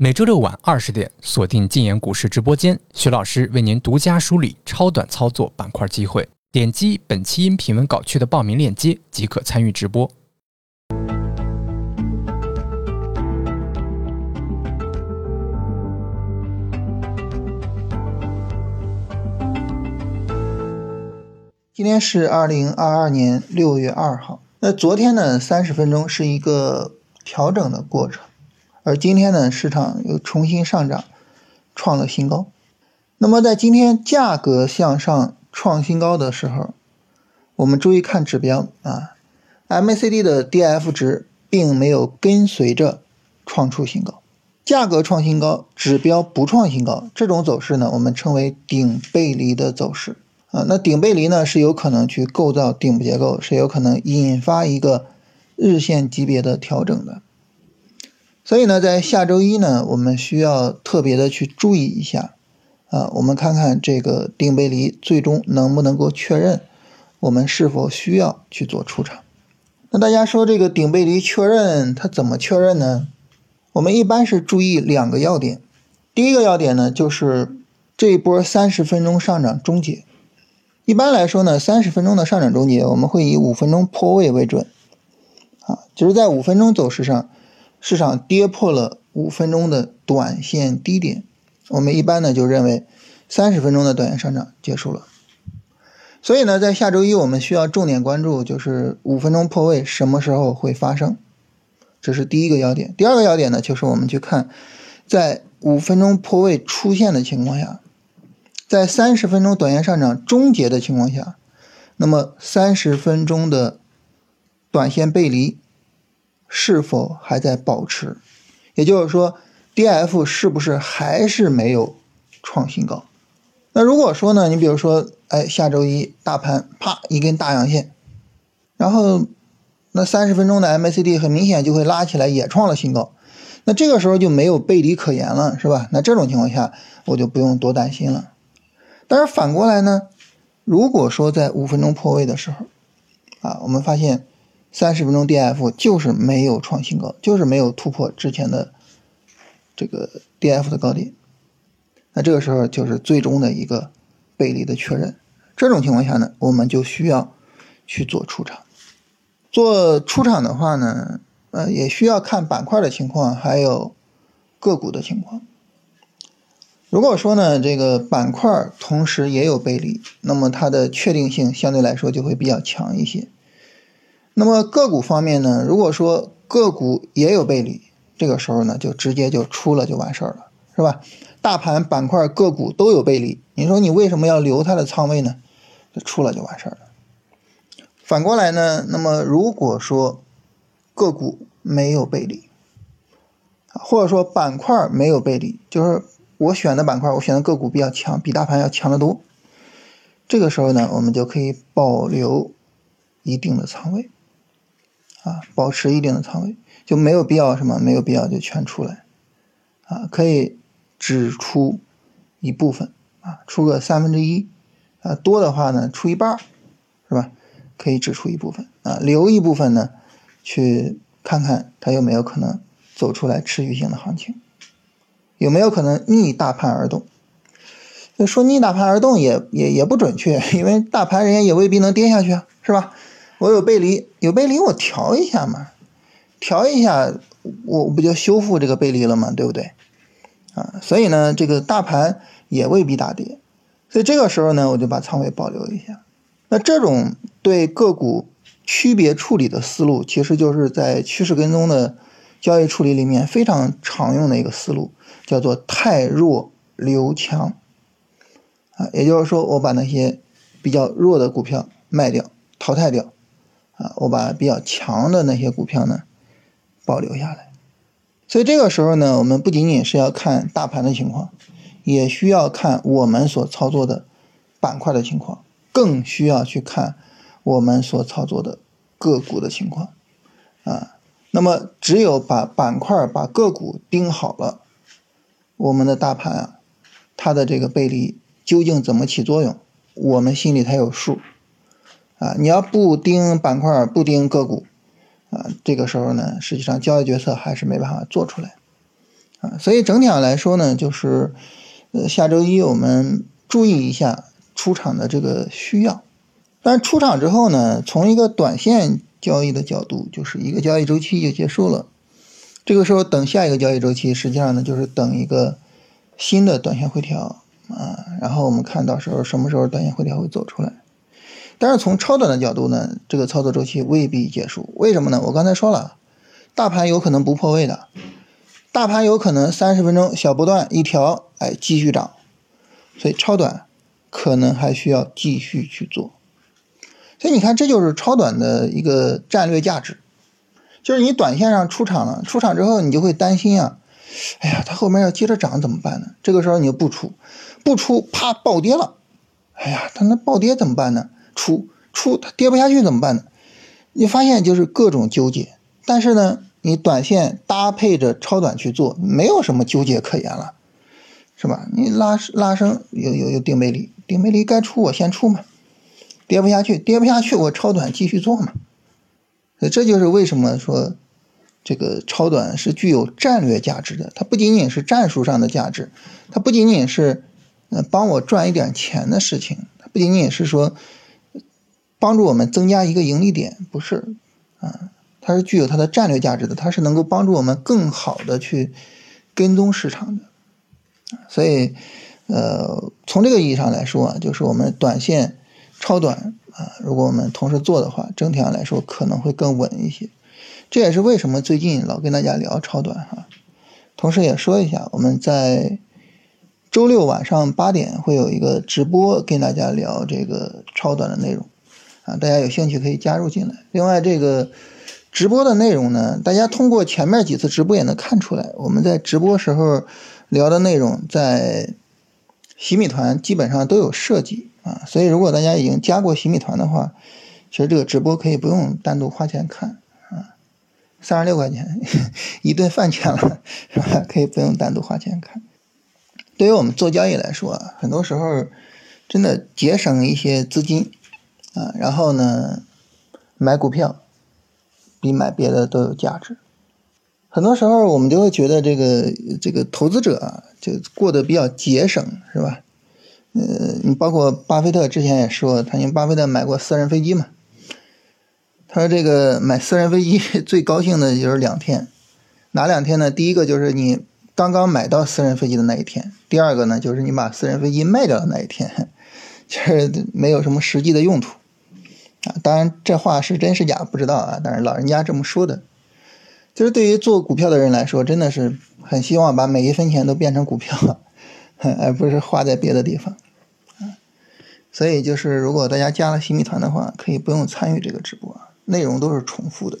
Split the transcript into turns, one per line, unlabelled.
每周六晚二十点，锁定禁言股市直播间，徐老师为您独家梳理超短操作板块机会。点击本期音频文稿区的报名链接即可参与直播。
今天是二零二二年六月二号。那昨天呢，三十分钟是一个调整的过程，而今天呢，市场又重新上涨，创了新高。那么在今天价格向上创新高的时候，我们注意看指标啊，MACD 的 DF 值并没有跟随着创出新高，价格创新高，指标不创新高，这种走势呢，我们称为顶背离的走势。啊，那顶背离呢是有可能去构造顶部结构，是有可能引发一个日线级别的调整的。所以呢，在下周一呢，我们需要特别的去注意一下。啊，我们看看这个顶背离最终能不能够确认，我们是否需要去做出场。那大家说这个顶背离确认它怎么确认呢？我们一般是注意两个要点。第一个要点呢，就是这一波三十分钟上涨终结。一般来说呢，三十分钟的上涨终结，我们会以五分钟破位为准，啊，就是在五分钟走势上，市场跌破了五分钟的短线低点，我们一般呢就认为三十分钟的短线上涨结束了。所以呢，在下周一我们需要重点关注，就是五分钟破位什么时候会发生，这是第一个要点。第二个要点呢，就是我们去看，在五分钟破位出现的情况下。在三十分钟短线上涨终结的情况下，那么三十分钟的短线背离是否还在保持？也就是说，D F 是不是还是没有创新高？那如果说呢，你比如说，哎，下周一大盘啪一根大阳线，然后那三十分钟的 M A C D 很明显就会拉起来，也创了新高，那这个时候就没有背离可言了，是吧？那这种情况下，我就不用多担心了。但是反过来呢，如果说在五分钟破位的时候，啊，我们发现三十分钟 D F 就是没有创新高，就是没有突破之前的这个 D F 的高点，那这个时候就是最终的一个背离的确认。这种情况下呢，我们就需要去做出场。做出场的话呢，呃，也需要看板块的情况，还有个股的情况。如果说呢，这个板块同时也有背离，那么它的确定性相对来说就会比较强一些。那么个股方面呢，如果说个股也有背离，这个时候呢就直接就出了就完事儿了，是吧？大盘板块个股都有背离，你说你为什么要留它的仓位呢？就出了就完事儿了。反过来呢，那么如果说个股没有背离，或者说板块没有背离，就是。我选的板块，我选的个股比较强，比大盘要强得多。这个时候呢，我们就可以保留一定的仓位，啊，保持一定的仓位，就没有必要什么，没有必要就全出来，啊，可以只出一部分，啊，出个三分之一，啊，多的话呢，出一半，是吧？可以只出一部分，啊，留一部分呢，去看看它有没有可能走出来持续性的行情。有没有可能逆大盘而动？说逆大盘而动也也也不准确，因为大盘人家也未必能跌下去啊，是吧？我有背离，有背离我调一下嘛，调一下我不就修复这个背离了吗？对不对？啊，所以呢，这个大盘也未必大跌，所以这个时候呢，我就把仓位保留一下。那这种对个股区别处理的思路，其实就是在趋势跟踪的交易处理里面非常常用的一个思路。叫做太弱留强，啊，也就是说，我把那些比较弱的股票卖掉、淘汰掉，啊，我把比较强的那些股票呢保留下来。所以这个时候呢，我们不仅仅是要看大盘的情况，也需要看我们所操作的板块的情况，更需要去看我们所操作的个股的情况，啊，那么只有把板块、把个股盯好了。我们的大盘啊，它的这个背离究竟怎么起作用，我们心里才有数啊！你要不盯板块，不盯个股啊，这个时候呢，实际上交易决策还是没办法做出来啊，所以整体上来说呢，就是呃下周一我们注意一下出场的这个需要。但出场之后呢，从一个短线交易的角度，就是一个交易周期就结束了。这个时候等下一个交易周期，实际上呢就是等一个新的短线回调啊，然后我们看到时候什么时候短线回调会走出来。但是从超短的角度呢，这个操作周期未必结束。为什么呢？我刚才说了，大盘有可能不破位的，大盘有可能三十分钟小波段一调，哎，继续涨，所以超短可能还需要继续去做。所以你看，这就是超短的一个战略价值，就是你短线上出场了，出场之后你就会担心啊，哎呀，它后面要接着涨怎么办呢？这个时候你就不出，不出，啪暴跌了，哎呀，它那暴跌怎么办呢？出出，它跌不下去怎么办呢？你发现就是各种纠结，但是呢，你短线搭配着超短去做，没有什么纠结可言了，是吧？你拉拉升有有有定背离，定背离该出我先出嘛。跌不下去，跌不下去，我超短继续做嘛。这就是为什么说这个超短是具有战略价值的。它不仅仅是战术上的价值，它不仅仅是呃帮我赚一点钱的事情，它不仅仅是说帮助我们增加一个盈利点，不是啊，它是具有它的战略价值的，它是能够帮助我们更好的去跟踪市场的。所以，呃，从这个意义上来说啊，就是我们短线。超短啊，如果我们同时做的话，整体上来说可能会更稳一些。这也是为什么最近老跟大家聊超短哈。同时也说一下，我们在周六晚上八点会有一个直播，跟大家聊这个超短的内容啊，大家有兴趣可以加入进来。另外，这个直播的内容呢，大家通过前面几次直播也能看出来，我们在直播时候聊的内容在洗米团基本上都有涉及。啊，所以如果大家已经加过洗米团的话，其实这个直播可以不用单独花钱看啊，三十六块钱 一顿饭钱了，是吧？可以不用单独花钱看。对于我们做交易来说啊，很多时候真的节省一些资金啊，然后呢买股票比买别的都有价值。很多时候我们就会觉得这个这个投资者啊，就过得比较节省，是吧？呃，你包括巴菲特之前也说，他因为巴菲特买过私人飞机嘛，他说这个买私人飞机 最高兴的就是两天，哪两天呢？第一个就是你刚刚买到私人飞机的那一天，第二个呢就是你把私人飞机卖掉的那一天，就是没有什么实际的用途当然这话是真是假不知道啊，但是老人家这么说的，就是对于做股票的人来说，真的是很希望把每一分钱都变成股票。而不是花在别的地方，所以就是如果大家加了新米团的话，可以不用参与这个直播，内容都是重复的。